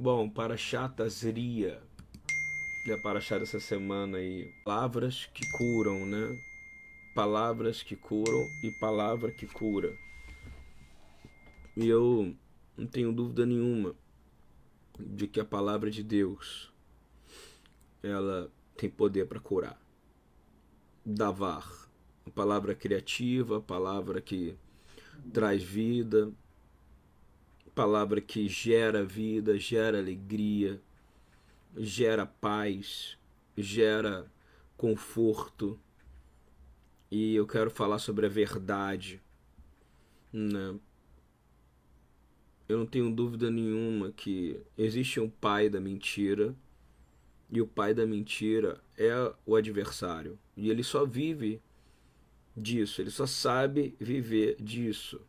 Bom, para Chatazria, é para achar essa semana aí, palavras que curam, né? Palavras que curam e palavra que cura. E eu não tenho dúvida nenhuma de que a palavra de Deus ela tem poder para curar. Davar, a palavra criativa, a palavra que traz vida, palavra que gera vida, gera alegria, gera paz, gera conforto. E eu quero falar sobre a verdade. Né? Eu não tenho dúvida nenhuma que existe um pai da mentira e o pai da mentira é o adversário. E ele só vive disso, ele só sabe viver disso.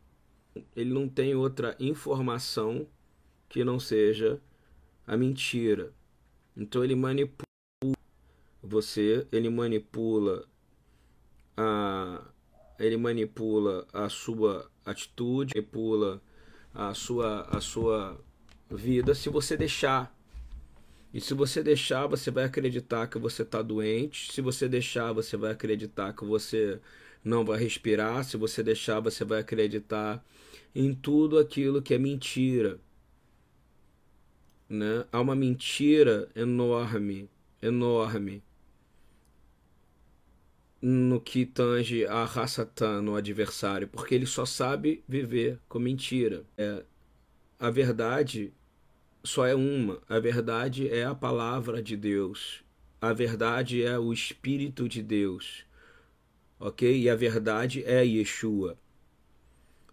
Ele não tem outra informação que não seja a mentira. Então ele manipula você, ele manipula a ele manipula a sua atitude, manipula a sua a sua vida se você deixar. E se você deixar, você vai acreditar que você está doente. Se você deixar, você vai acreditar que você não vai respirar. Se você deixar, você vai acreditar em tudo aquilo que é mentira. Né? Há uma mentira enorme, enorme no que tange a raça Tan, no adversário, porque ele só sabe viver com mentira. É, a verdade só é uma. A verdade é a palavra de Deus. A verdade é o Espírito de Deus. Ok? E a verdade é Yeshua.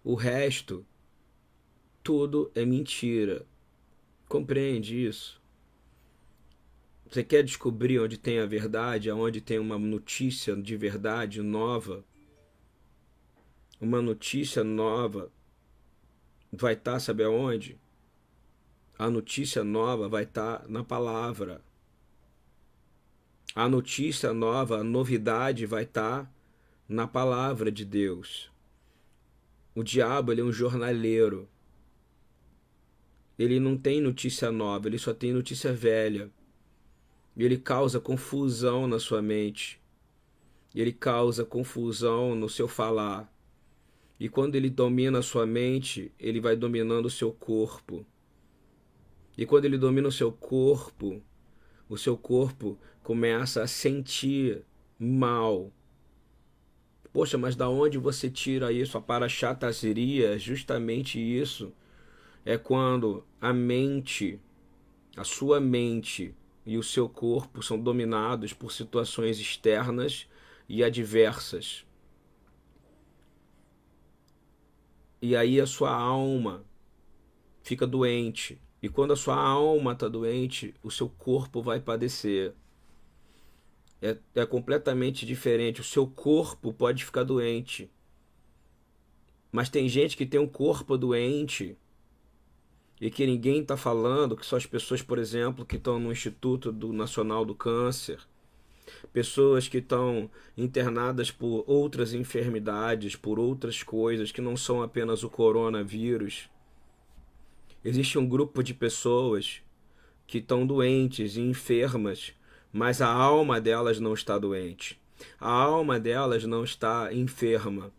O resto, tudo é mentira. Compreende isso? Você quer descobrir onde tem a verdade, aonde tem uma notícia de verdade nova? Uma notícia nova vai estar, tá, sabe aonde? A notícia nova vai estar tá na palavra. A notícia nova, a novidade vai estar tá na palavra de Deus. O diabo ele é um jornaleiro. Ele não tem notícia nova, ele só tem notícia velha. Ele causa confusão na sua mente. Ele causa confusão no seu falar. E quando ele domina a sua mente, ele vai dominando o seu corpo. E quando ele domina o seu corpo, o seu corpo começa a sentir mal. Poxa, mas da onde você tira isso? A parachataziria é justamente isso. É quando a mente, a sua mente e o seu corpo são dominados por situações externas e adversas. E aí a sua alma fica doente. E quando a sua alma está doente, o seu corpo vai padecer. É, é completamente diferente. O seu corpo pode ficar doente. Mas tem gente que tem um corpo doente e que ninguém está falando, que são as pessoas, por exemplo, que estão no Instituto do Nacional do Câncer, pessoas que estão internadas por outras enfermidades, por outras coisas que não são apenas o coronavírus Existe um grupo de pessoas que estão doentes e enfermas, mas a alma delas não está doente. A alma delas não está enferma.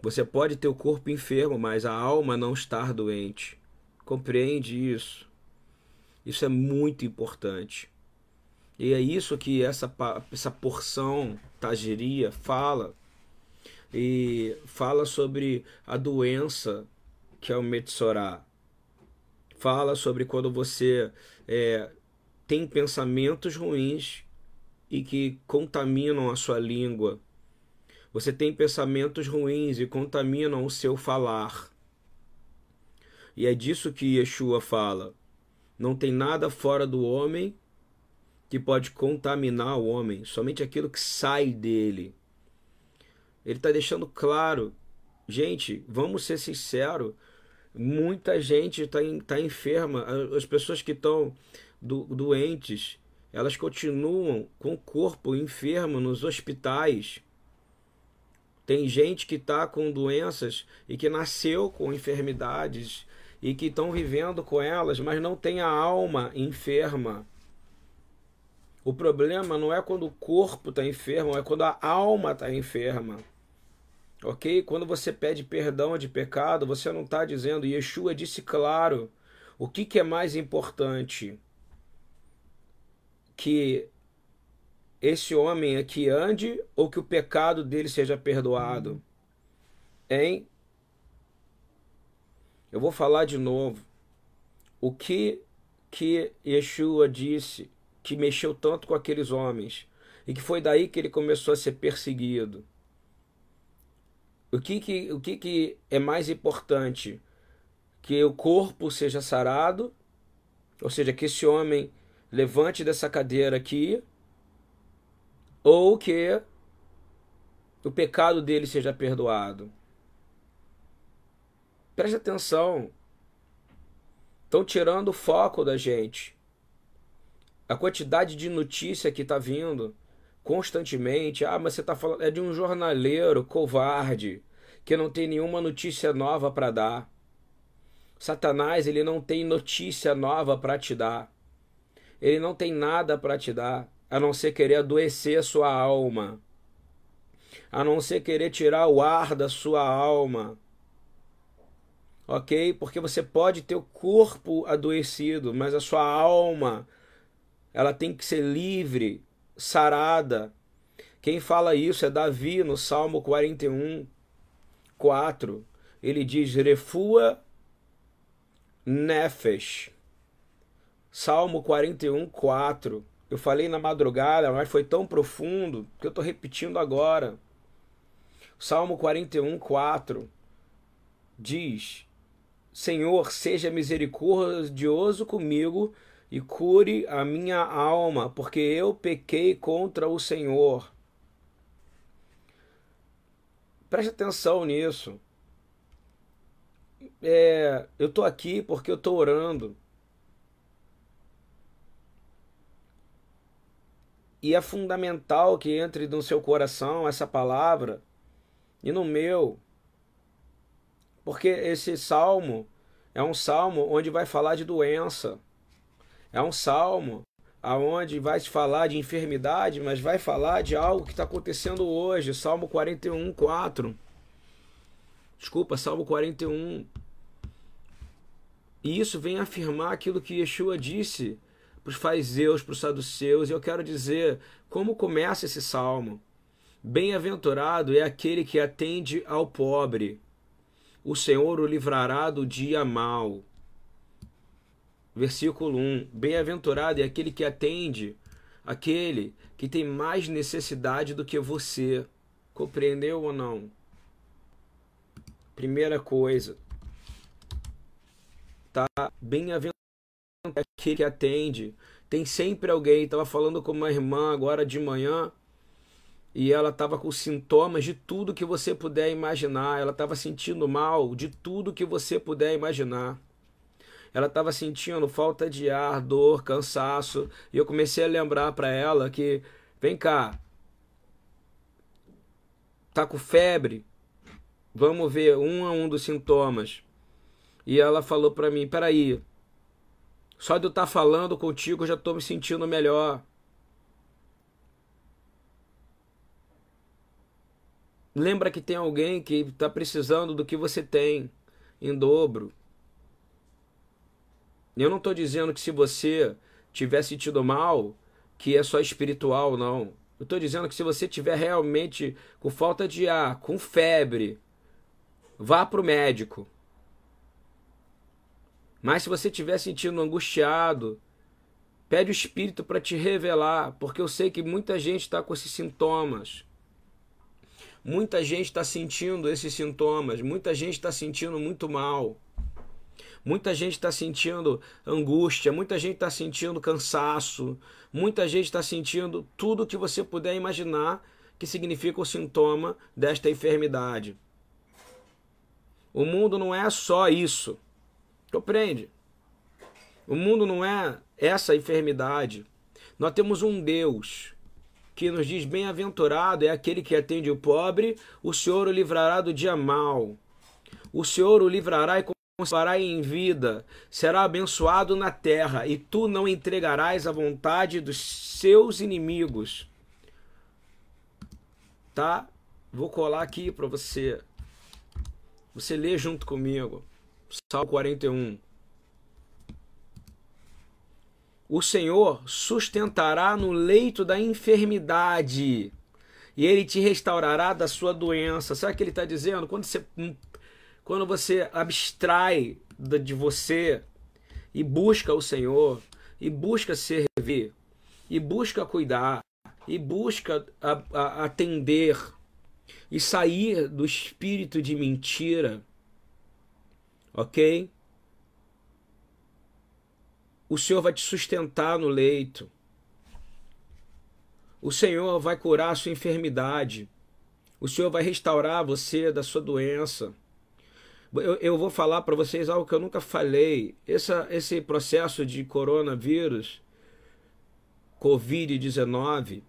Você pode ter o corpo enfermo, mas a alma não estar doente. Compreende isso? Isso é muito importante. E é isso que essa, essa porção Tageria fala. E fala sobre a doença que é o Metsorá fala sobre quando você é, tem pensamentos ruins e que contaminam a sua língua. Você tem pensamentos ruins e contaminam o seu falar. E é disso que Yeshua fala. Não tem nada fora do homem que pode contaminar o homem, somente aquilo que sai dele. Ele está deixando claro, gente, vamos ser sinceros, Muita gente está tá enferma, as pessoas que estão do, doentes, elas continuam com o corpo enfermo nos hospitais. Tem gente que está com doenças e que nasceu com enfermidades e que estão vivendo com elas, mas não têm a alma enferma. O problema não é quando o corpo está enfermo, é quando a alma está enferma. Ok? Quando você pede perdão de pecado, você não está dizendo, Yeshua disse claro, o que, que é mais importante? Que esse homem aqui ande ou que o pecado dele seja perdoado? Hein? Eu vou falar de novo. O que que Yeshua disse que mexeu tanto com aqueles homens e que foi daí que ele começou a ser perseguido? O que que, o que, que é mais importante? Que o corpo seja sarado, ou seja, que esse homem levante dessa cadeira aqui, ou que o pecado dele seja perdoado. Preste atenção. Estão tirando o foco da gente. A quantidade de notícia que está vindo constantemente. Ah, mas você está falando. É de um jornaleiro covarde que não tem nenhuma notícia nova para dar. Satanás, ele não tem notícia nova para te dar. Ele não tem nada para te dar, a não ser querer adoecer a sua alma. A não ser querer tirar o ar da sua alma ok? Porque você pode ter o corpo adoecido, mas a sua alma, ela tem que ser livre, sarada. Quem fala isso é Davi no Salmo 41, 4. Ele diz: Refua Nefesh. Salmo 41, 4. Eu falei na madrugada, mas foi tão profundo que eu estou repetindo agora. Salmo 41, 4 diz: Senhor, seja misericordioso comigo e cure a minha alma, porque eu pequei contra o Senhor. Preste atenção nisso. É, eu estou aqui porque eu estou orando. E é fundamental que entre no seu coração essa palavra e no meu. Porque esse salmo é um salmo onde vai falar de doença. É um salmo aonde vai se falar de enfermidade, mas vai falar de algo que está acontecendo hoje. Salmo 41, 4. Desculpa, Salmo 41. E isso vem afirmar aquilo que Yeshua disse para os fariseus, para os saduceus. E eu quero dizer como começa esse salmo. Bem-aventurado é aquele que atende ao pobre o Senhor o livrará do dia mau. Versículo 1: Bem-aventurado é aquele que atende, aquele que tem mais necessidade do que você. Compreendeu ou não? Primeira coisa, tá? Bem-aventurado é aquele que atende. Tem sempre alguém. Estava falando com uma irmã agora de manhã e ela estava com sintomas de tudo que você puder imaginar. Ela estava sentindo mal de tudo que você puder imaginar. Ela estava sentindo falta de ar, dor, cansaço. E eu comecei a lembrar para ela que, vem cá, tá com febre? Vamos ver um a um dos sintomas. E ela falou para mim: peraí, só de eu estar tá falando contigo eu já estou me sentindo melhor. Lembra que tem alguém que está precisando do que você tem em dobro. Eu não estou dizendo que se você tiver sentido mal, que é só espiritual, não. Eu estou dizendo que se você tiver realmente com falta de ar, com febre, vá para o médico. Mas se você estiver sentindo angustiado, pede o Espírito para te revelar, porque eu sei que muita gente está com esses sintomas. Muita gente está sentindo esses sintomas, muita gente está sentindo muito mal, muita gente está sentindo angústia, muita gente está sentindo cansaço, muita gente está sentindo tudo que você puder imaginar que significa o sintoma desta enfermidade. O mundo não é só isso, compreende? O mundo não é essa enfermidade. Nós temos um Deus que nos diz: Bem-aventurado é aquele que atende o pobre, o Senhor o livrará do dia mau. O Senhor o livrará e conservará em vida, será abençoado na terra, e tu não entregarás a vontade dos seus inimigos. Tá? Vou colar aqui para você. Você lê junto comigo. Salmo 41. O Senhor sustentará no leito da enfermidade e ele te restaurará da sua doença. Sabe o que ele está dizendo? Quando você quando você abstrai de você e busca o Senhor, e busca servir, e busca cuidar, e busca atender, e sair do espírito de mentira, ok? O Senhor vai te sustentar no leito. O Senhor vai curar a sua enfermidade. O Senhor vai restaurar você da sua doença. Eu, eu vou falar para vocês algo que eu nunca falei. Essa, esse processo de coronavírus, Covid-19,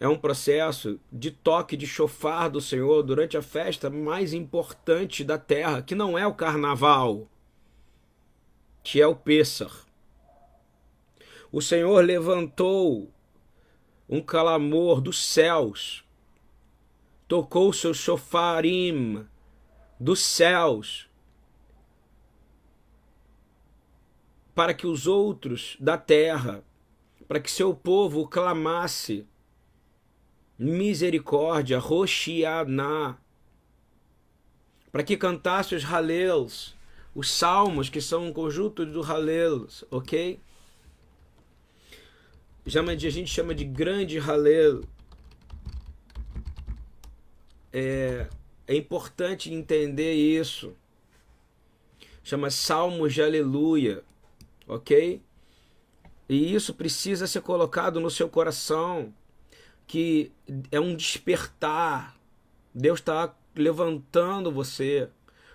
é um processo de toque de chofar do Senhor durante a festa mais importante da terra, que não é o carnaval, que é o Pêssar. O Senhor levantou um clamor dos céus, tocou seu chofarim, dos céus para que os outros da terra, para que seu povo clamasse misericórdia, Roshianá, para que cantasse os Halelos, os salmos que são um conjunto do Halelos, ok? A gente chama de grande Halel. É, é importante entender isso. Chama Salmos de Aleluia, ok? E isso precisa ser colocado no seu coração, que é um despertar. Deus está levantando você,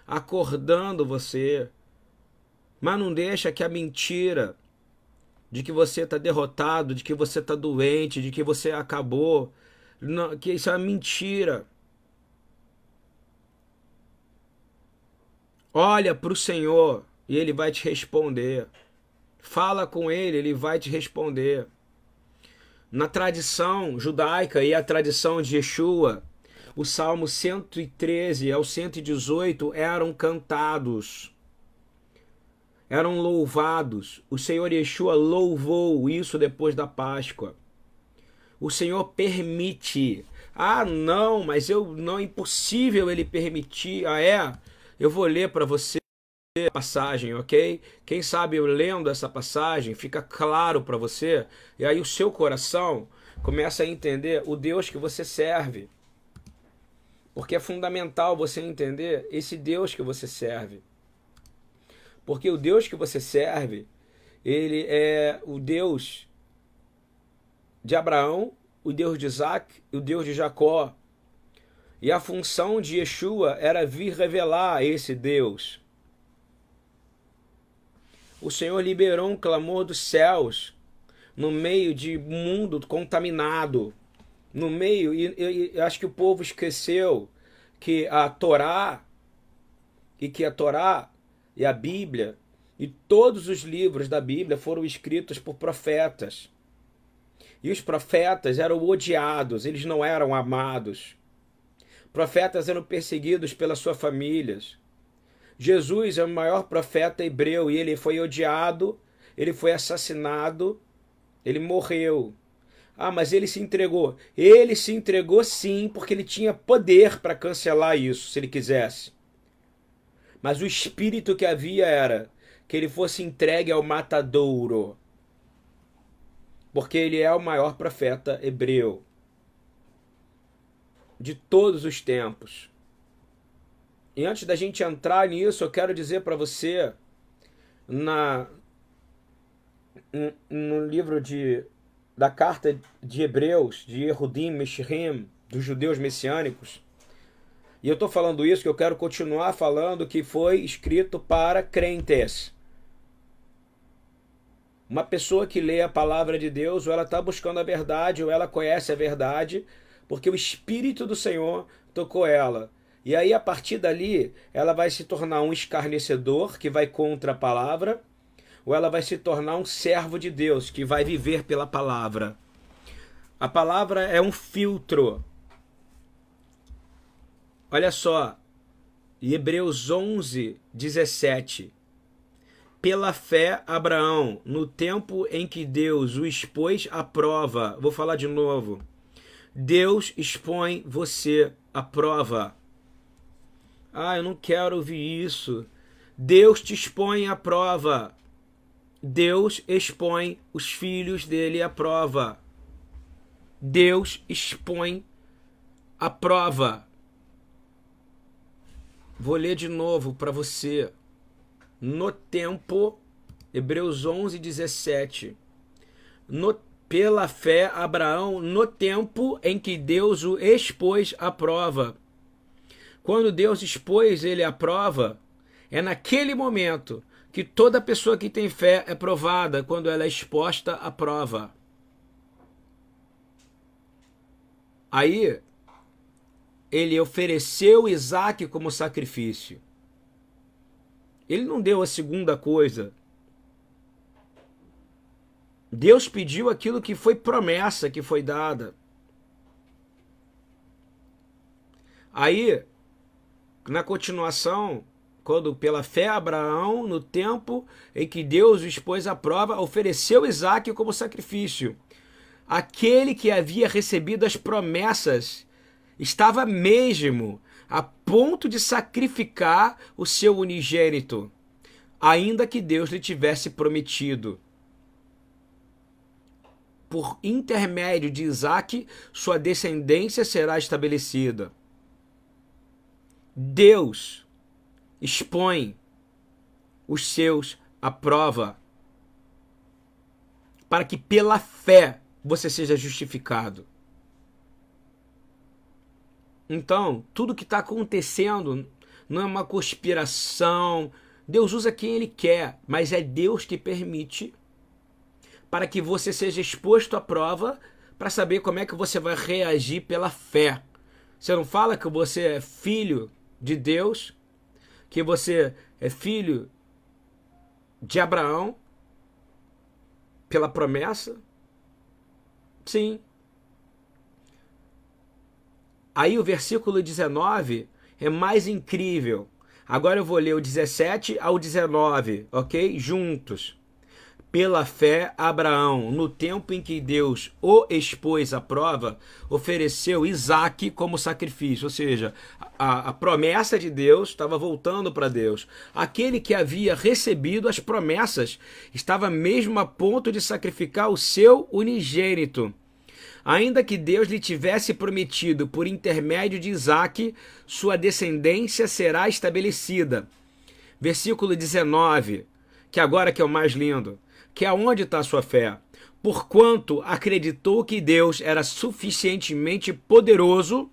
acordando você. Mas não deixa que a mentira de que você está derrotado, de que você está doente, de que você acabou, não, que isso é uma mentira. Olha para o Senhor e Ele vai te responder. Fala com Ele, Ele vai te responder. Na tradição judaica e a tradição de Yeshua, o Salmo 113 ao 118 eram cantados, eram louvados. O Senhor Yeshua louvou isso depois da Páscoa. O Senhor permite. Ah, não, mas eu não é impossível ele permitir. Ah, é? Eu vou ler para você a passagem, ok? Quem sabe eu lendo essa passagem fica claro para você e aí o seu coração começa a entender o Deus que você serve. Porque é fundamental você entender esse Deus que você serve. Porque o Deus que você serve, ele é o Deus de Abraão, o Deus de Isaac, o Deus de Jacó, e a função de Yeshua era vir revelar esse Deus. O Senhor liberou um clamor dos céus no meio de mundo contaminado. No meio, e, e acho que o povo esqueceu que a Torá e que a Torá e a Bíblia e todos os livros da Bíblia foram escritos por profetas. E os profetas eram odiados, eles não eram amados. Profetas eram perseguidos pelas suas famílias. Jesus é o maior profeta hebreu e ele foi odiado, ele foi assassinado, ele morreu. Ah, mas ele se entregou. Ele se entregou sim, porque ele tinha poder para cancelar isso, se ele quisesse. Mas o espírito que havia era que ele fosse entregue ao matadouro. Porque ele é o maior profeta hebreu de todos os tempos. E antes da gente entrar nisso, eu quero dizer para você na no livro de da carta de Hebreus, de Erudim Meshirim, dos judeus messiânicos. E eu estou falando isso que eu quero continuar falando que foi escrito para crentes. Uma pessoa que lê a palavra de Deus, ou ela está buscando a verdade, ou ela conhece a verdade, porque o Espírito do Senhor tocou ela. E aí, a partir dali, ela vai se tornar um escarnecedor que vai contra a palavra, ou ela vai se tornar um servo de Deus que vai viver pela palavra. A palavra é um filtro. Olha só, Hebreus 11, 17. Pela fé, Abraão, no tempo em que Deus o expôs à prova, vou falar de novo. Deus expõe você à prova. Ah, eu não quero ouvir isso. Deus te expõe à prova. Deus expõe os filhos dele à prova. Deus expõe à prova. Vou ler de novo para você. No tempo, Hebreus 11, 17. No, pela fé, Abraão, no tempo em que Deus o expôs à prova quando Deus expôs ele à prova, é naquele momento que toda pessoa que tem fé é provada quando ela é exposta à prova. Aí, ele ofereceu Isaac como sacrifício. Ele não deu a segunda coisa. Deus pediu aquilo que foi promessa que foi dada. Aí, na continuação, quando pela fé Abraão, no tempo em que Deus o expôs à prova, ofereceu Isaac como sacrifício. Aquele que havia recebido as promessas estava mesmo a ponto de sacrificar o seu unigênito, ainda que Deus lhe tivesse prometido. Por intermédio de Isaac, sua descendência será estabelecida. Deus expõe os seus à prova para que pela fé você seja justificado. Então, tudo que está acontecendo não é uma conspiração. Deus usa quem Ele quer, mas é Deus que permite para que você seja exposto à prova para saber como é que você vai reagir pela fé. Você não fala que você é filho de Deus, que você é filho de Abraão pela promessa? Sim. Aí o versículo 19 é mais incrível. Agora eu vou ler o 17 ao 19, ok? Juntos pela fé, Abraão, no tempo em que Deus o expôs à prova, ofereceu Isaac como sacrifício. Ou seja, a, a promessa de Deus estava voltando para Deus. Aquele que havia recebido as promessas estava mesmo a ponto de sacrificar o seu unigênito. Ainda que Deus lhe tivesse prometido por intermédio de Isaac, sua descendência será estabelecida. Versículo 19, que agora que é o mais lindo que aonde está a sua fé? Porquanto acreditou que Deus era suficientemente poderoso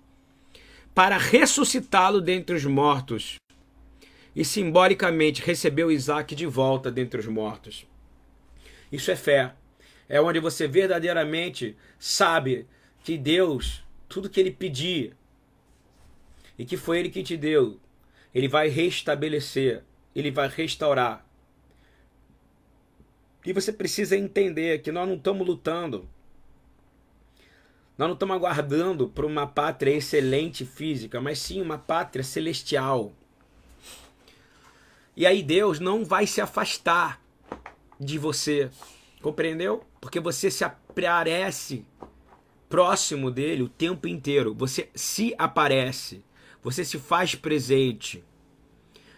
para ressuscitá-lo dentre os mortos e simbolicamente recebeu Isaac de volta dentre os mortos. Isso é fé. É onde você verdadeiramente sabe que Deus, tudo que ele pedir e que foi ele que te deu, ele vai restabelecer, ele vai restaurar. E você precisa entender que nós não estamos lutando. Nós não estamos aguardando por uma pátria excelente física, mas sim uma pátria celestial. E aí Deus não vai se afastar de você, compreendeu? Porque você se aparece próximo dele o tempo inteiro. Você se aparece, você se faz presente.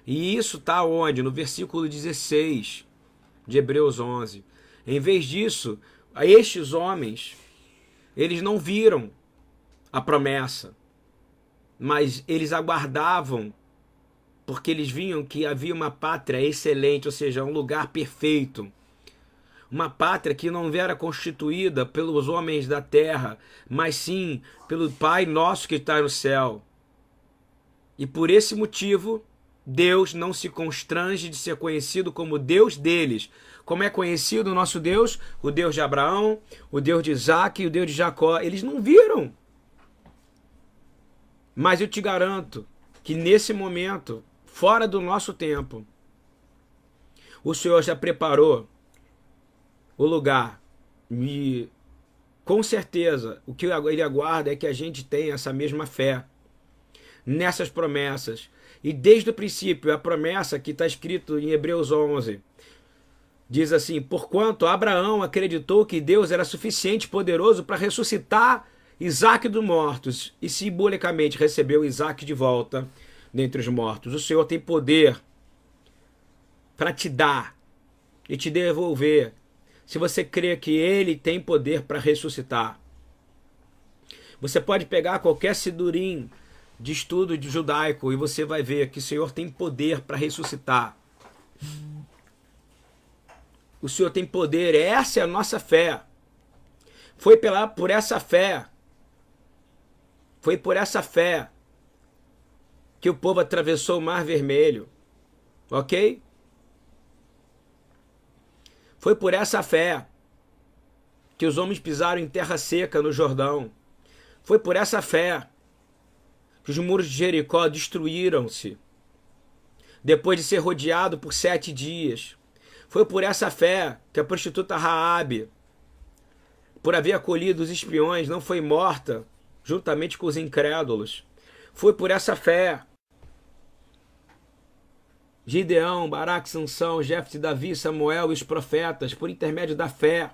E isso está onde? No versículo 16 de Hebreus 11. Em vez disso, estes homens, eles não viram a promessa, mas eles aguardavam, porque eles viam que havia uma pátria excelente, ou seja, um lugar perfeito. Uma pátria que não era constituída pelos homens da terra, mas sim pelo Pai nosso que está no céu. E por esse motivo, Deus não se constrange de ser conhecido como Deus deles. Como é conhecido o nosso Deus? O Deus de Abraão, o Deus de Isaac e o Deus de Jacó. Eles não viram. Mas eu te garanto que nesse momento, fora do nosso tempo, o Senhor já preparou o lugar. E com certeza, o que ele aguarda é que a gente tenha essa mesma fé nessas promessas. E desde o princípio, a promessa que está escrito em Hebreus 11 diz assim: Porquanto Abraão acreditou que Deus era suficiente poderoso para ressuscitar Isaac dos mortos e simbolicamente recebeu Isaac de volta dentre os mortos. O Senhor tem poder para te dar e te devolver se você crê que ele tem poder para ressuscitar. Você pode pegar qualquer sidurim de estudo de judaico e você vai ver que o Senhor tem poder para ressuscitar. O Senhor tem poder, essa é a nossa fé. Foi pela, por essa fé, foi por essa fé que o povo atravessou o Mar Vermelho. Ok? Foi por essa fé que os homens pisaram em terra seca no Jordão. Foi por essa fé os muros de Jericó destruíram-se depois de ser rodeado por sete dias. Foi por essa fé que a prostituta Raabe, por haver acolhido os espiões, não foi morta juntamente com os incrédulos. Foi por essa fé Gideão, Baraque, Sansão, Jefte, Davi, Samuel e os profetas, por intermédio da fé,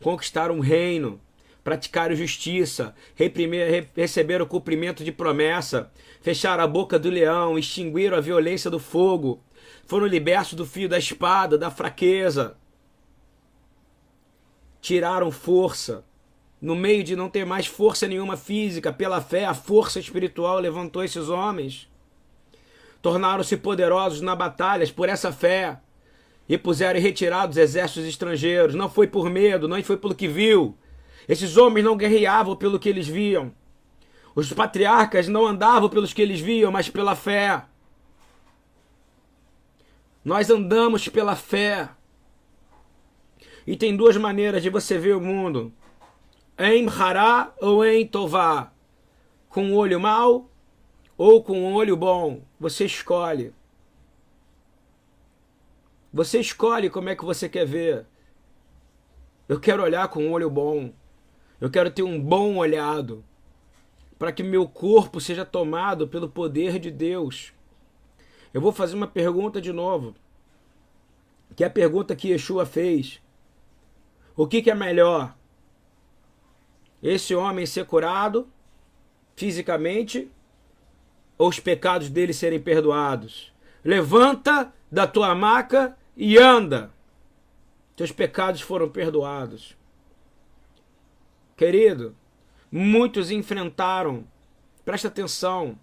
conquistaram um reino, praticaram justiça, reprimir, receberam o cumprimento de promessa, fecharam a boca do leão, extinguiram a violência do fogo, foram libertos do fio da espada, da fraqueza, tiraram força. No meio de não ter mais força nenhuma física, pela fé, a força espiritual levantou esses homens tornaram-se poderosos na batalhas por essa fé e puseram em retirada os exércitos estrangeiros. Não foi por medo, não foi pelo que viu. Esses homens não guerreavam pelo que eles viam. Os patriarcas não andavam pelos que eles viam, mas pela fé. Nós andamos pela fé. E tem duas maneiras de você ver o mundo: em Hará ou em Tová. Com o olho mau ou com um olho bom, você escolhe. Você escolhe como é que você quer ver. Eu quero olhar com um olho bom. Eu quero ter um bom olhado. Para que meu corpo seja tomado pelo poder de Deus. Eu vou fazer uma pergunta de novo. Que é a pergunta que Yeshua fez. O que, que é melhor? Esse homem ser curado fisicamente ou os pecados dele serem perdoados. Levanta da tua maca e anda. Teus pecados foram perdoados. Querido, muitos enfrentaram, presta atenção.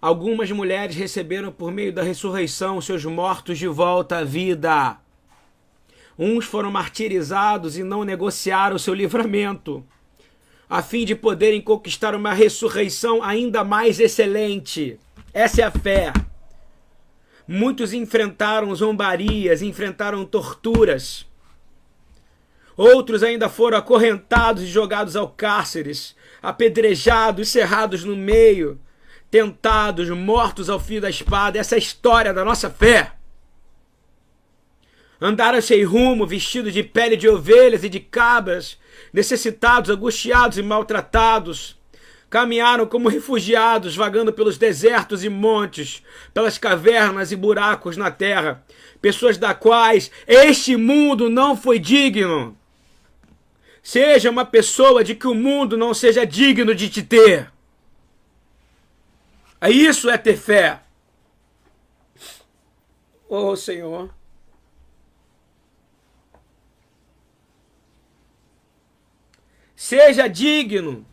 Algumas mulheres receberam por meio da ressurreição seus mortos de volta à vida. Uns foram martirizados e não negociaram seu livramento a fim de poderem conquistar uma ressurreição ainda mais excelente. Essa é a fé. Muitos enfrentaram zombarias, enfrentaram torturas. Outros ainda foram acorrentados e jogados ao cárceres, apedrejados, cerrados no meio, tentados, mortos ao fio da espada. Essa é a história da nossa fé. Andaram sem rumo, vestidos de pele de ovelhas e de cabras, necessitados, angustiados e maltratados. Caminharam como refugiados, vagando pelos desertos e montes, pelas cavernas e buracos na terra, pessoas da quais este mundo não foi digno. Seja uma pessoa de que o mundo não seja digno de te ter. Isso é ter fé. Oh Senhor. Seja digno.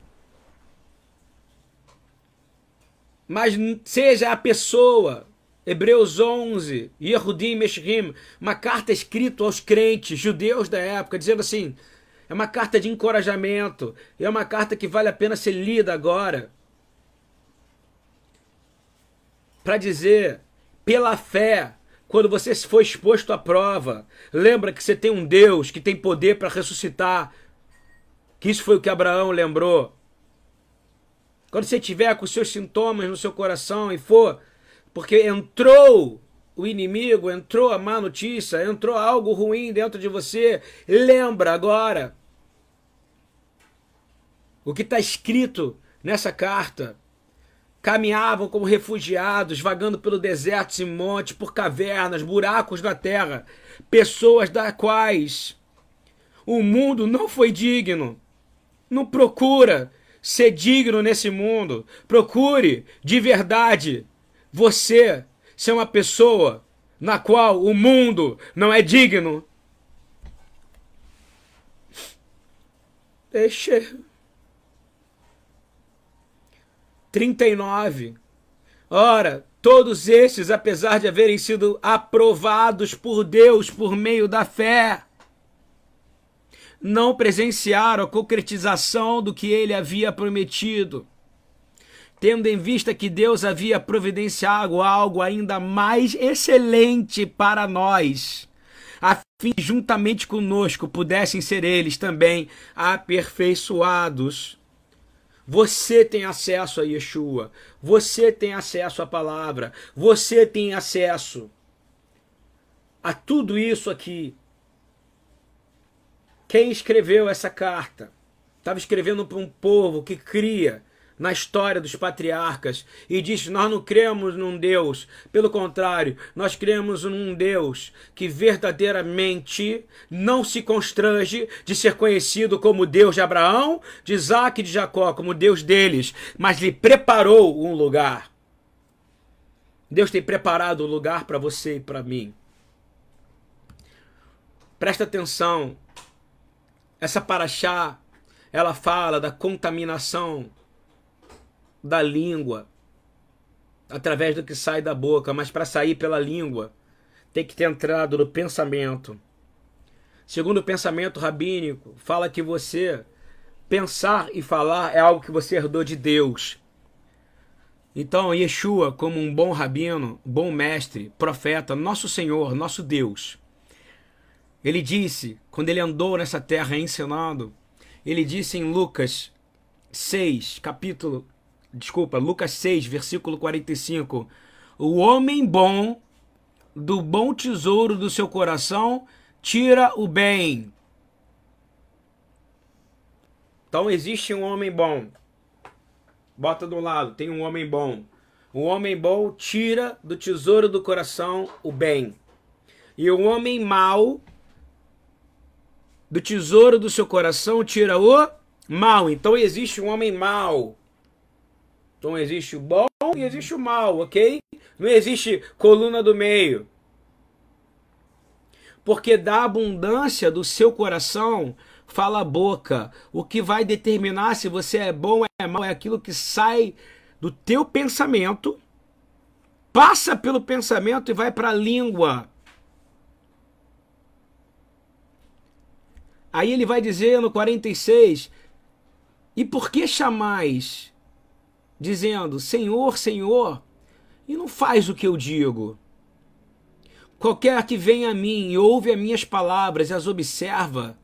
Mas seja a pessoa. Hebreus 11, Yehudim Meshrim, uma carta escrita aos crentes judeus da época, dizendo assim: é uma carta de encorajamento, é uma carta que vale a pena ser lida agora. Para dizer, pela fé, quando você for exposto à prova, lembra que você tem um Deus que tem poder para ressuscitar que isso foi o que Abraão lembrou. quando você tiver com seus sintomas no seu coração e for, porque entrou o inimigo, entrou a má notícia, entrou algo ruim dentro de você, lembra agora o que está escrito nessa carta. Caminhavam como refugiados, vagando pelo deserto e montes, por cavernas, buracos na terra, pessoas das quais o mundo não foi digno. Não procura ser digno nesse mundo. Procure de verdade você ser uma pessoa na qual o mundo não é digno. Deixa. 39. Ora, todos estes, apesar de haverem sido aprovados por Deus por meio da fé, não presenciaram a concretização do que ele havia prometido, tendo em vista que Deus havia providenciado algo ainda mais excelente para nós, a fim que juntamente conosco pudessem ser eles também aperfeiçoados. Você tem acesso a Yeshua, você tem acesso à palavra, você tem acesso a tudo isso aqui quem escreveu essa carta estava escrevendo para um povo que cria na história dos patriarcas e diz: Nós não cremos num Deus, pelo contrário, nós cremos num Deus que verdadeiramente não se constrange de ser conhecido como Deus de Abraão, de Isaac e de Jacó, como Deus deles, mas lhe preparou um lugar. Deus tem preparado um lugar para você e para mim. Presta atenção essa paraxá, ela fala da contaminação da língua através do que sai da boca, mas para sair pela língua tem que ter entrado no pensamento. Segundo o pensamento rabínico, fala que você pensar e falar é algo que você herdou de Deus. Então, Yeshua, como um bom rabino, bom mestre, profeta, nosso Senhor, nosso Deus, ele disse, quando ele andou nessa terra ensinando, ele disse em Lucas 6, capítulo, desculpa, Lucas 6, versículo 45, o homem bom do bom tesouro do seu coração tira o bem. Então existe um homem bom. Bota do lado, tem um homem bom. O homem bom tira do tesouro do coração o bem. E o homem mau do tesouro do seu coração tira o mal. Então existe um homem mau. Então existe o bom e existe o mal, ok? Não existe coluna do meio. Porque da abundância do seu coração fala a boca. O que vai determinar se você é bom ou é mal é aquilo que sai do teu pensamento, passa pelo pensamento e vai para a língua. Aí ele vai dizer no 46: E por que chamais? Dizendo: Senhor, Senhor, e não faz o que eu digo. Qualquer que venha a mim e ouve as minhas palavras e as observa,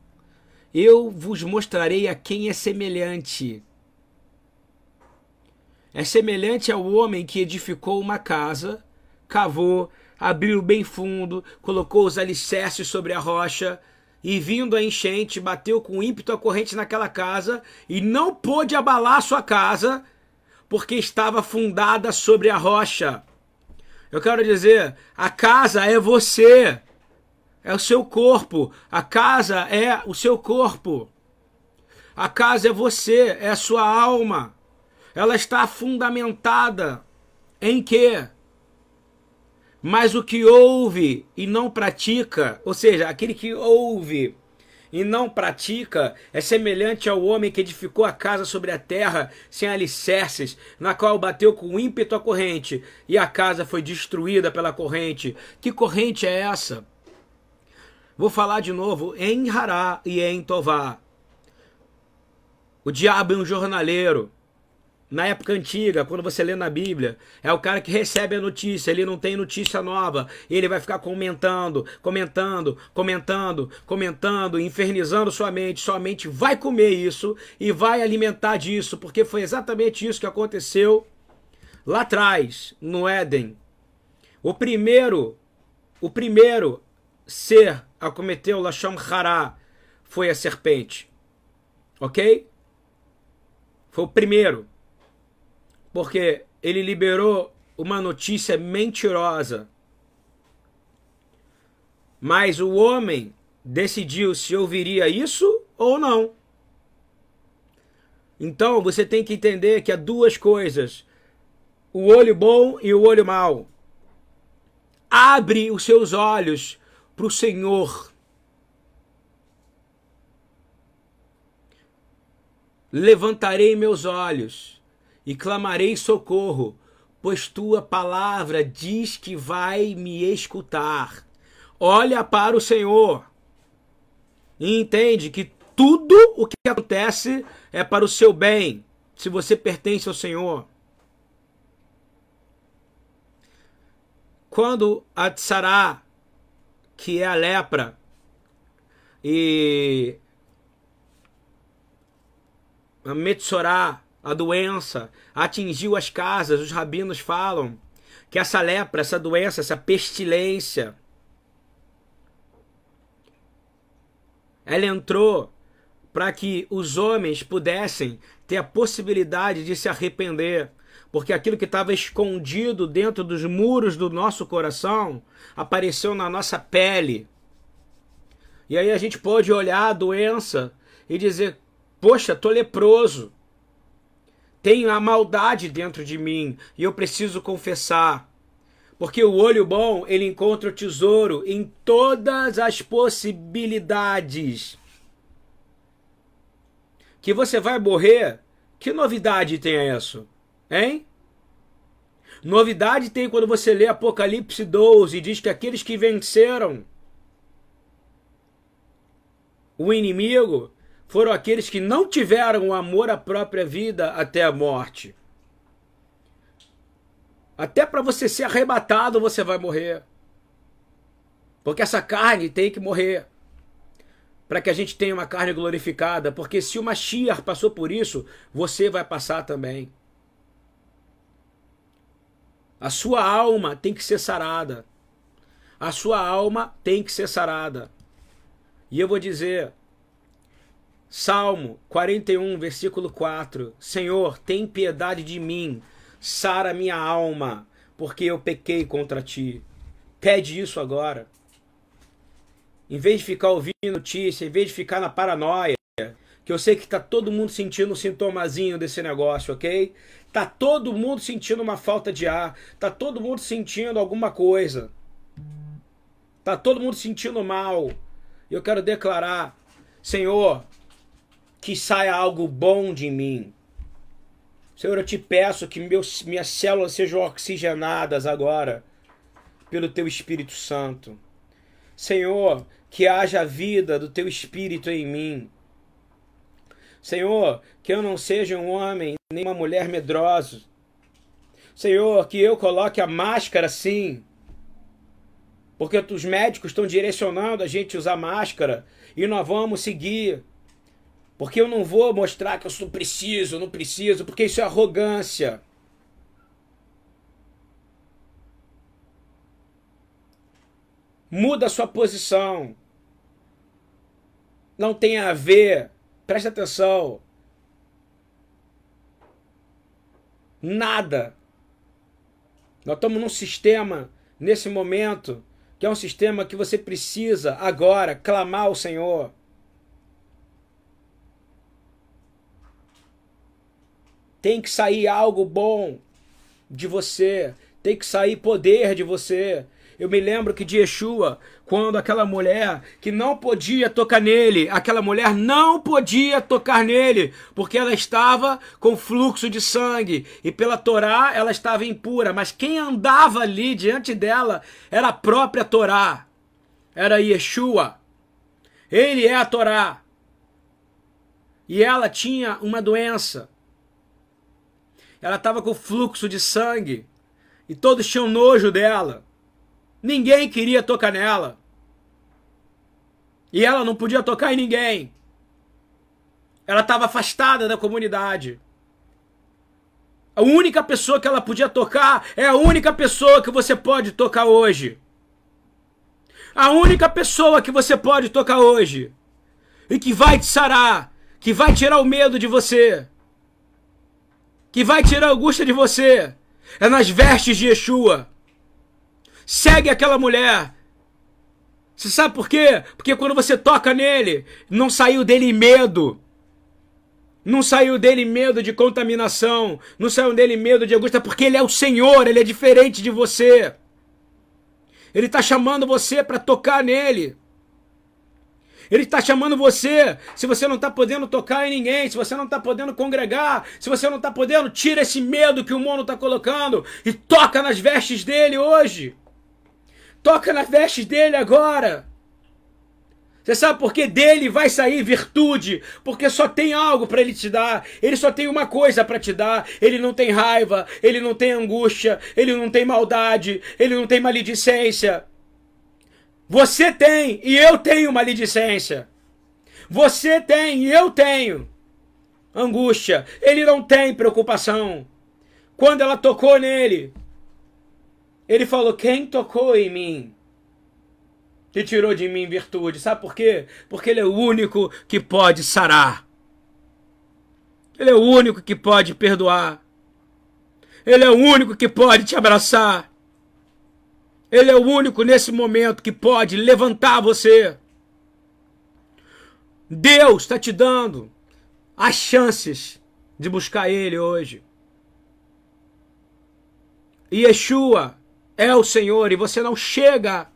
eu vos mostrarei a quem é semelhante. É semelhante ao homem que edificou uma casa, cavou, abriu bem fundo, colocou os alicerces sobre a rocha, e vindo a enchente, bateu com ímpeto a corrente naquela casa e não pôde abalar sua casa, porque estava fundada sobre a rocha. Eu quero dizer, a casa é você, é o seu corpo, a casa é o seu corpo, a casa é você, é a sua alma. Ela está fundamentada em quê? Mas o que ouve e não pratica, ou seja, aquele que ouve e não pratica, é semelhante ao homem que edificou a casa sobre a terra sem alicerces, na qual bateu com ímpeto a corrente, e a casa foi destruída pela corrente. Que corrente é essa? Vou falar de novo em Hará e em Tová. O diabo é um jornaleiro. Na época antiga, quando você lê na Bíblia, é o cara que recebe a notícia, ele não tem notícia nova, ele vai ficar comentando, comentando, comentando, comentando, infernizando sua mente, sua mente vai comer isso e vai alimentar disso, porque foi exatamente isso que aconteceu lá atrás, no Éden. O primeiro, o primeiro ser a cometer o Lashon Hará foi a serpente. Ok? Foi o primeiro porque ele liberou uma notícia mentirosa. Mas o homem decidiu se ouviria isso ou não. Então você tem que entender que há duas coisas: o olho bom e o olho mau. Abre os seus olhos para o Senhor. Levantarei meus olhos e clamarei socorro, pois tua palavra diz que vai me escutar. Olha para o Senhor e entende que tudo o que acontece é para o seu bem, se você pertence ao Senhor. Quando a tsará, que é a lepra, e a metsorá, a doença atingiu as casas, os rabinos falam que essa lepra, essa doença, essa pestilência, ela entrou para que os homens pudessem ter a possibilidade de se arrepender, porque aquilo que estava escondido dentro dos muros do nosso coração apareceu na nossa pele. E aí a gente pode olhar a doença e dizer: Poxa, tô leproso. Tenho a maldade dentro de mim e eu preciso confessar. Porque o olho bom, ele encontra o tesouro em todas as possibilidades. Que você vai morrer? Que novidade tem isso? Hein? Novidade tem quando você lê Apocalipse 12 e diz que aqueles que venceram o inimigo foram aqueles que não tiveram amor à própria vida até a morte. Até para você ser arrebatado, você vai morrer. Porque essa carne tem que morrer. Para que a gente tenha uma carne glorificada. Porque se o Mashiach passou por isso, você vai passar também. A sua alma tem que ser sarada. A sua alma tem que ser sarada. E eu vou dizer, Salmo 41, versículo 4: Senhor, tem piedade de mim, sara minha alma, porque eu pequei contra ti. Pede isso agora. Em vez de ficar ouvindo notícia, em vez de ficar na paranoia, que eu sei que tá todo mundo sentindo um sintomazinho desse negócio, ok? Tá todo mundo sentindo uma falta de ar, tá todo mundo sentindo alguma coisa. Tá todo mundo sentindo mal. Eu quero declarar, Senhor, que saia algo bom de mim. Senhor, eu te peço que meus, minhas células sejam oxigenadas agora pelo teu Espírito Santo. Senhor, que haja vida do teu Espírito em mim. Senhor, que eu não seja um homem nem uma mulher medrosa. Senhor, que eu coloque a máscara sim. Porque os médicos estão direcionando a gente a usar máscara e nós vamos seguir. Porque eu não vou mostrar que eu sou preciso, não preciso, porque isso é arrogância. Muda a sua posição. Não tem a ver. Preste atenção. Nada. Nós estamos num sistema, nesse momento, que é um sistema que você precisa agora clamar ao Senhor. Tem que sair algo bom de você. Tem que sair poder de você. Eu me lembro que de Yeshua, quando aquela mulher que não podia tocar nele, aquela mulher não podia tocar nele, porque ela estava com fluxo de sangue e pela Torá ela estava impura, mas quem andava ali diante dela era a própria Torá. Era Yeshua. Ele é a Torá. E ela tinha uma doença. Ela estava com fluxo de sangue e todos tinham nojo dela. Ninguém queria tocar nela. E ela não podia tocar em ninguém. Ela estava afastada da comunidade. A única pessoa que ela podia tocar é a única pessoa que você pode tocar hoje. A única pessoa que você pode tocar hoje. E que vai te sarar. Que vai tirar o medo de você. Que vai tirar a angústia de você. É nas vestes de Yeshua. Segue aquela mulher. Você sabe por quê? Porque quando você toca nele, não saiu dele medo. Não saiu dele medo de contaminação, não saiu dele medo de angústia, porque ele é o Senhor, ele é diferente de você. Ele está chamando você para tocar nele. Ele está chamando você. Se você não está podendo tocar em ninguém, se você não está podendo congregar, se você não está podendo, tira esse medo que o mundo está colocando e toca nas vestes dele hoje. Toca nas vestes dele agora. Você sabe por que dele vai sair virtude? Porque só tem algo para ele te dar. Ele só tem uma coisa para te dar. Ele não tem raiva, ele não tem angústia, ele não tem maldade, ele não tem maledicência. Você tem e eu tenho maledicência. Você tem e eu tenho angústia. Ele não tem preocupação. Quando ela tocou nele, ele falou: Quem tocou em mim? que tirou de mim virtude. Sabe por quê? Porque Ele é o único que pode sarar. Ele é o único que pode perdoar. Ele é o único que pode te abraçar. Ele é o único nesse momento que pode levantar você. Deus está te dando as chances de buscar Ele hoje. E Yeshua é o Senhor e você não chega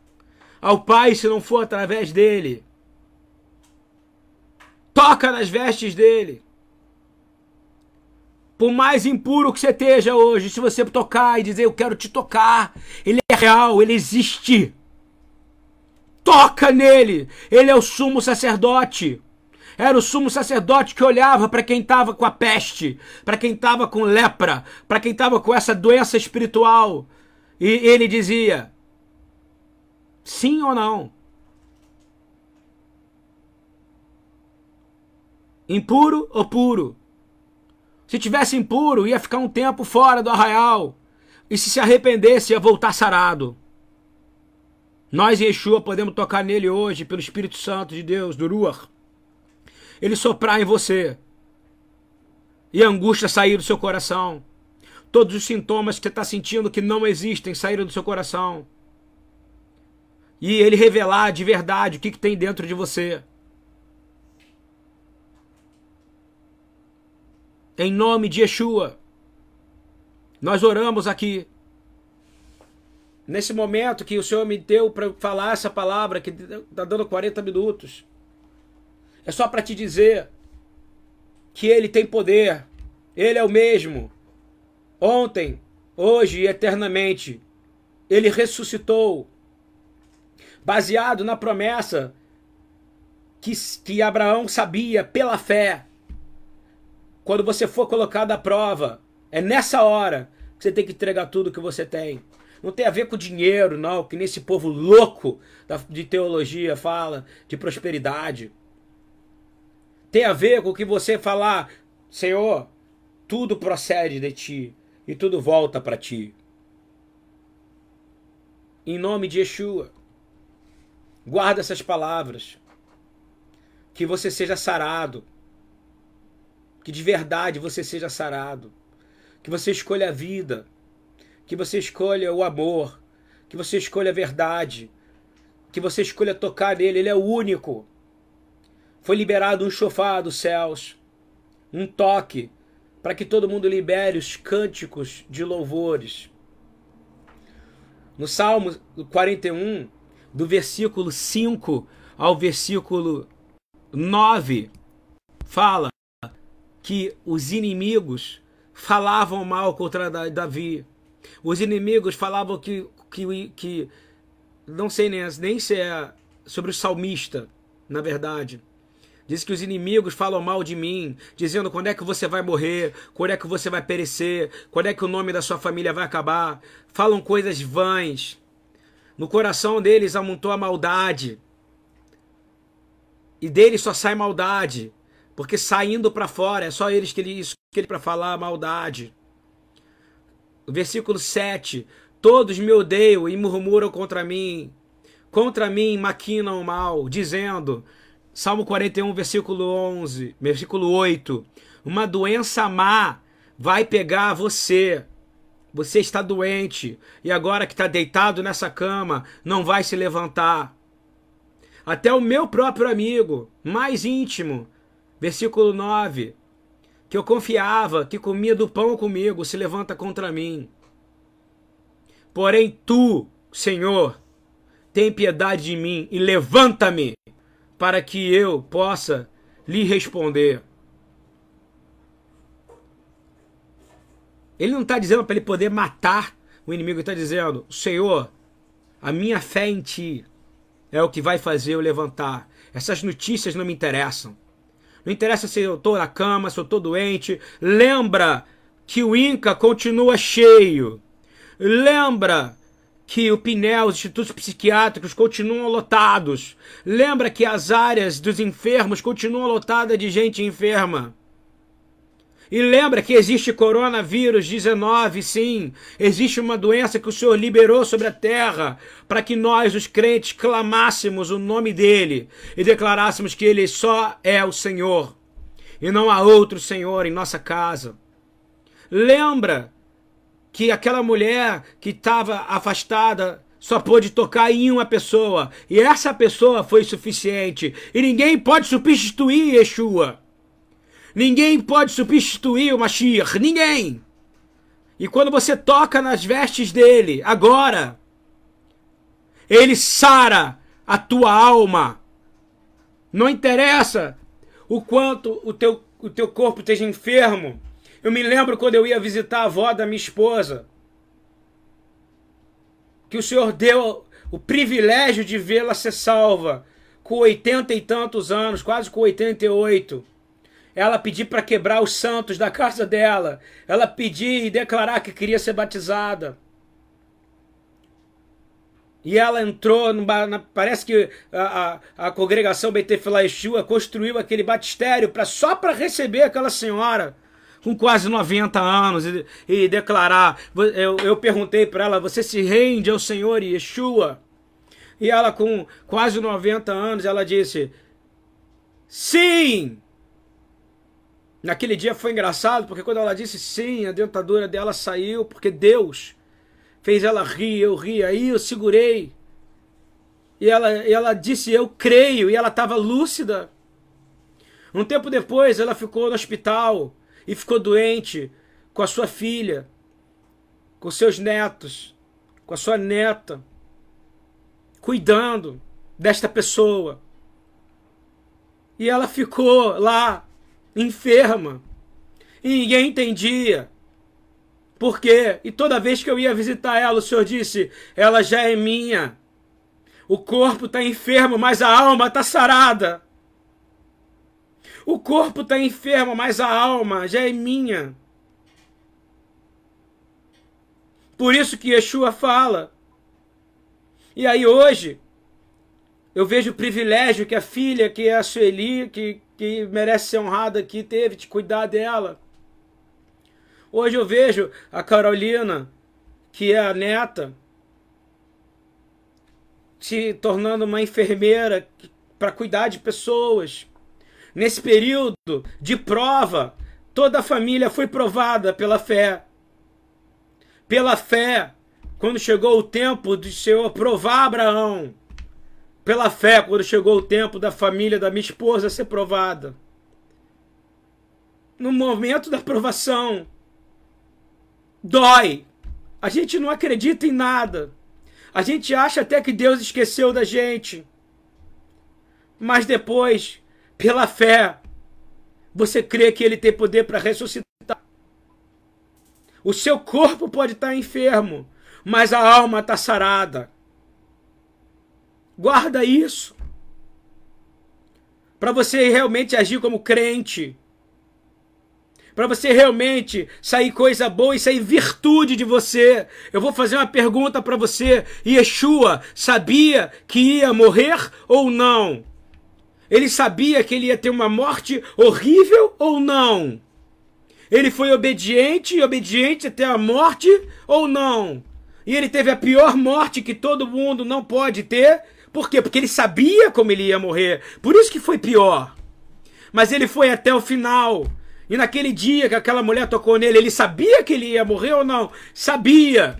ao Pai se não for através dele. Toca nas vestes dele. Por mais impuro que você esteja hoje, se você tocar e dizer eu quero te tocar, ele real, ele existe. Toca nele. Ele é o sumo sacerdote. Era o sumo sacerdote que olhava para quem estava com a peste, para quem estava com lepra, para quem estava com essa doença espiritual. E ele dizia: Sim ou não? Impuro ou puro? Se tivesse impuro, ia ficar um tempo fora do arraial. E se se arrependesse, ia voltar sarado. Nós, Yeshua, podemos tocar nele hoje, pelo Espírito Santo de Deus, do Ruach. Ele soprar em você. E a angústia sair do seu coração. Todos os sintomas que você está sentindo que não existem saíram do seu coração e ele revelar de verdade o que, que tem dentro de você. Em nome de Yeshua, nós oramos aqui. Nesse momento que o Senhor me deu para falar essa palavra, que está dando 40 minutos, é só para te dizer que Ele tem poder, Ele é o mesmo, ontem, hoje e eternamente. Ele ressuscitou baseado na promessa que, que Abraão sabia pela fé. Quando você for colocado à prova, é nessa hora que você tem que entregar tudo que você tem. Não tem a ver com dinheiro, não, que nesse povo louco de teologia fala de prosperidade. Tem a ver com o que você falar, Senhor, tudo procede de ti e tudo volta para ti. Em nome de Yeshua. Guarda essas palavras. Que você seja sarado. Que de verdade você seja sarado. Que você escolha a vida. Que você escolha o amor. Que você escolha a verdade. Que você escolha tocar nele. Ele é o único. Foi liberado um chofar dos céus. Um toque. Para que todo mundo libere os cânticos de louvores. No Salmo 41, do versículo 5 ao versículo 9, fala que os inimigos falavam mal contra Davi. Os inimigos falavam que, que, que não sei nem, nem se é sobre o salmista, na verdade, Diz que os inimigos falam mal de mim, dizendo quando é que você vai morrer, quando é que você vai perecer, quando é que o nome da sua família vai acabar. Falam coisas vãs. No coração deles aumentou a maldade. E deles só sai maldade, porque saindo para fora é só eles que ele que ele para falar maldade. Versículo 7. Todos me odeiam e murmuram contra mim. Contra mim maquinam o mal, dizendo: Salmo 41, versículo 11, versículo 8. Uma doença má vai pegar você. Você está doente e agora que está deitado nessa cama, não vai se levantar. Até o meu próprio amigo, mais íntimo, versículo 9, que eu confiava, que comia do pão comigo, se levanta contra mim. Porém, tu, Senhor, tem piedade de mim e levanta-me para que eu possa lhe responder. Ele não está dizendo para ele poder matar o inimigo, ele está dizendo: Senhor, a minha fé em ti é o que vai fazer eu levantar. Essas notícias não me interessam. Não interessa se eu estou na cama, se eu estou doente. Lembra que o Inca continua cheio. Lembra que o PINEL, os institutos psiquiátricos continuam lotados. Lembra que as áreas dos enfermos continuam lotadas de gente enferma. E lembra que existe coronavírus 19, sim. Existe uma doença que o Senhor liberou sobre a terra para que nós, os crentes, clamássemos o nome dele e declarássemos que ele só é o Senhor e não há outro Senhor em nossa casa. Lembra que aquela mulher que estava afastada só pôde tocar em uma pessoa. E essa pessoa foi suficiente. E ninguém pode substituir Yeshua. Ninguém pode substituir o Mashiach. Ninguém. E quando você toca nas vestes dele, agora, ele sara a tua alma. Não interessa o quanto o teu, o teu corpo esteja enfermo. Eu me lembro quando eu ia visitar a avó da minha esposa, que o Senhor deu o privilégio de vê-la ser salva, com oitenta e tantos anos, quase com 88. Ela pedir para quebrar os santos da casa dela. Ela pedir e declarar que queria ser batizada. E ela entrou, na, parece que a, a, a congregação Betefilá Yeshua construiu aquele batistério pra, só para receber aquela senhora com quase 90 anos e, e declarar. Eu, eu perguntei para ela: Você se rende ao Senhor Yeshua? E ela, com quase 90 anos, ela disse: Sim! Naquele dia foi engraçado, porque quando ela disse sim, a dentadura dela saiu, porque Deus fez ela rir, eu ri, aí eu segurei. E ela, ela disse, eu creio, e ela estava lúcida. Um tempo depois, ela ficou no hospital, e ficou doente com a sua filha, com seus netos, com a sua neta, cuidando desta pessoa. E ela ficou lá, enferma. E ninguém entendia. Por quê? E toda vez que eu ia visitar ela, o Senhor disse: ela já é minha. O corpo está enfermo, mas a alma está sarada. O corpo está enfermo, mas a alma já é minha. Por isso que Yeshua fala. E aí hoje, eu vejo o privilégio que a filha, que é a Sueli, que, que merece ser honrada aqui, teve de cuidar dela. Hoje eu vejo a Carolina, que é a neta, se tornando uma enfermeira para cuidar de pessoas. Nesse período de prova, toda a família foi provada pela fé. Pela fé, quando chegou o tempo do Senhor provar Abraão. Pela fé, quando chegou o tempo da família da minha esposa ser provada. No momento da provação, dói. A gente não acredita em nada. A gente acha até que Deus esqueceu da gente. Mas depois pela fé, você crê que ele tem poder para ressuscitar. O seu corpo pode estar enfermo, mas a alma está sarada. Guarda isso. para você realmente agir como crente, para você realmente sair coisa boa e sair virtude de você. Eu vou fazer uma pergunta para você. Yeshua sabia que ia morrer ou não? Ele sabia que ele ia ter uma morte horrível ou não? Ele foi obediente e obediente até a morte ou não? E ele teve a pior morte que todo mundo não pode ter. Por quê? Porque ele sabia como ele ia morrer. Por isso que foi pior. Mas ele foi até o final. E naquele dia que aquela mulher tocou nele, ele sabia que ele ia morrer ou não? Sabia.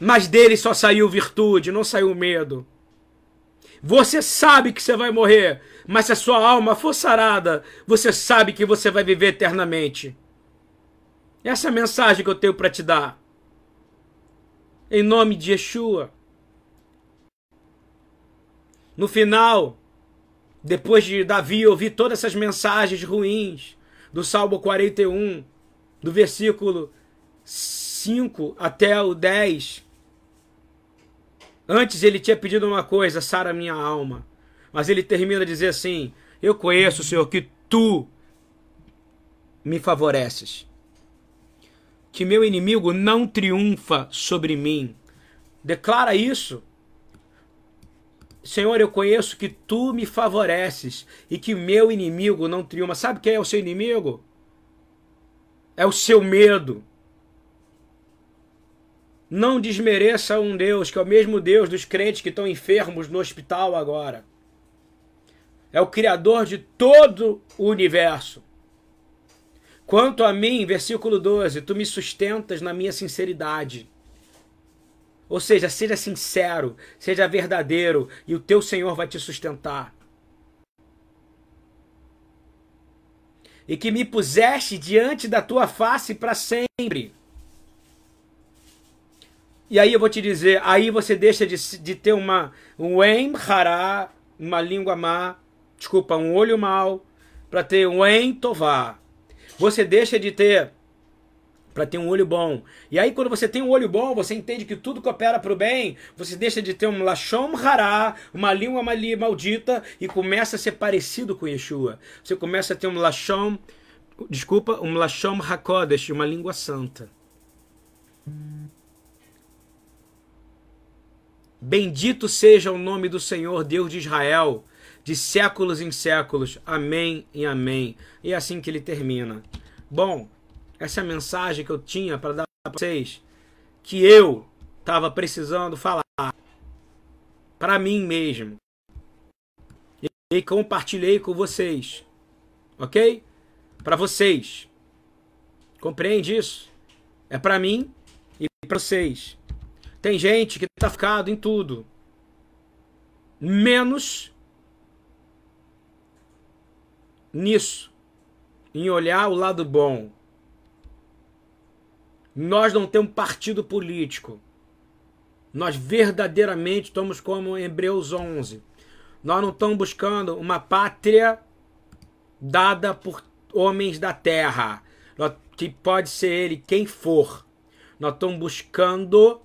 Mas dele só saiu virtude, não saiu medo. Você sabe que você vai morrer, mas se a sua alma for sarada, você sabe que você vai viver eternamente. Essa é a mensagem que eu tenho para te dar. Em nome de Yeshua. No final, depois de Davi ouvir todas essas mensagens ruins do Salmo 41, do versículo 5 até o 10, Antes ele tinha pedido uma coisa, sara minha alma. Mas ele termina a dizer assim: Eu conheço, Senhor, que tu me favoreces. Que meu inimigo não triunfa sobre mim. Declara isso. Senhor, eu conheço que tu me favoreces e que meu inimigo não triunfa. Sabe quem é o seu inimigo? É o seu medo. Não desmereça um Deus que é o mesmo Deus dos crentes que estão enfermos no hospital agora. É o Criador de todo o universo. Quanto a mim, versículo 12, tu me sustentas na minha sinceridade. Ou seja, seja sincero, seja verdadeiro, e o teu Senhor vai te sustentar. E que me puseste diante da tua face para sempre. E aí eu vou te dizer, aí você deixa de, de ter uma um em hará, uma língua má, desculpa, um olho mau, para ter um em tová. Você deixa de ter para ter um olho bom. E aí quando você tem um olho bom, você entende que tudo coopera para o bem, você deixa de ter um lashon hará, uma língua maldita e começa a ser parecido com Yeshua. Você começa a ter um lashon, desculpa, um lashon hakodesh, uma língua santa. Bendito seja o nome do Senhor, Deus de Israel, de séculos em séculos. Amém e amém. E é assim que ele termina. Bom, essa é a mensagem que eu tinha para dar para vocês, que eu estava precisando falar para mim mesmo. E compartilhei com vocês. Ok? Para vocês. Compreende isso? É para mim e para vocês. Tem gente que está ficado em tudo. Menos nisso. Em olhar o lado bom. Nós não temos partido político. Nós verdadeiramente estamos como Hebreus 11. Nós não estamos buscando uma pátria dada por homens da terra. Que pode ser ele quem for. Nós estamos buscando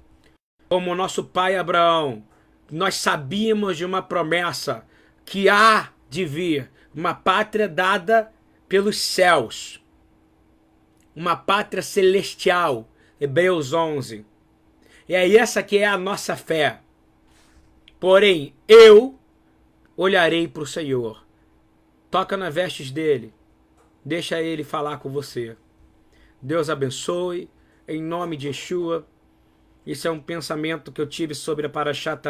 como nosso pai Abraão, nós sabíamos de uma promessa que há de vir uma pátria dada pelos céus, uma pátria celestial, Hebreus 11. E é essa que é a nossa fé. Porém, eu olharei para o Senhor. Toca nas vestes dele. Deixa ele falar com você. Deus abençoe. Em nome de Yeshua. Isso é um pensamento que eu tive sobre a Parashat.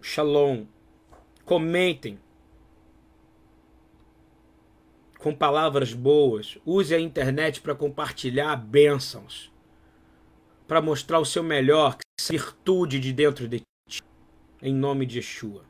Shalom. Comentem. Com palavras boas. Use a internet para compartilhar bênçãos. Para mostrar o seu melhor, virtude de dentro de ti. Em nome de Yeshua.